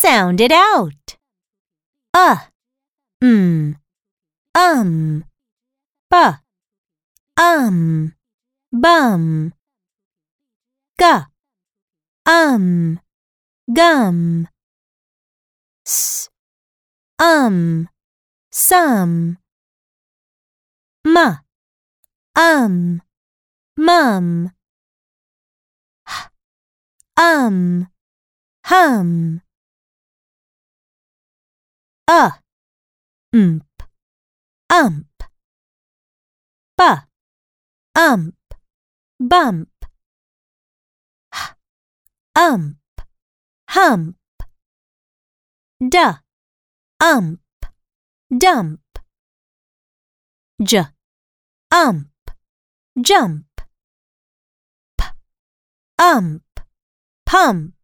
Sound it out. Uh, mm, um, bu, um, bum, gu, um, gum, s, um, some, m, um, mum, h, um, hum, uh, ump, ump, bu, ump, bump, h, ump, hump, d, ump, dump, j, ump, jump, p, ump, pump.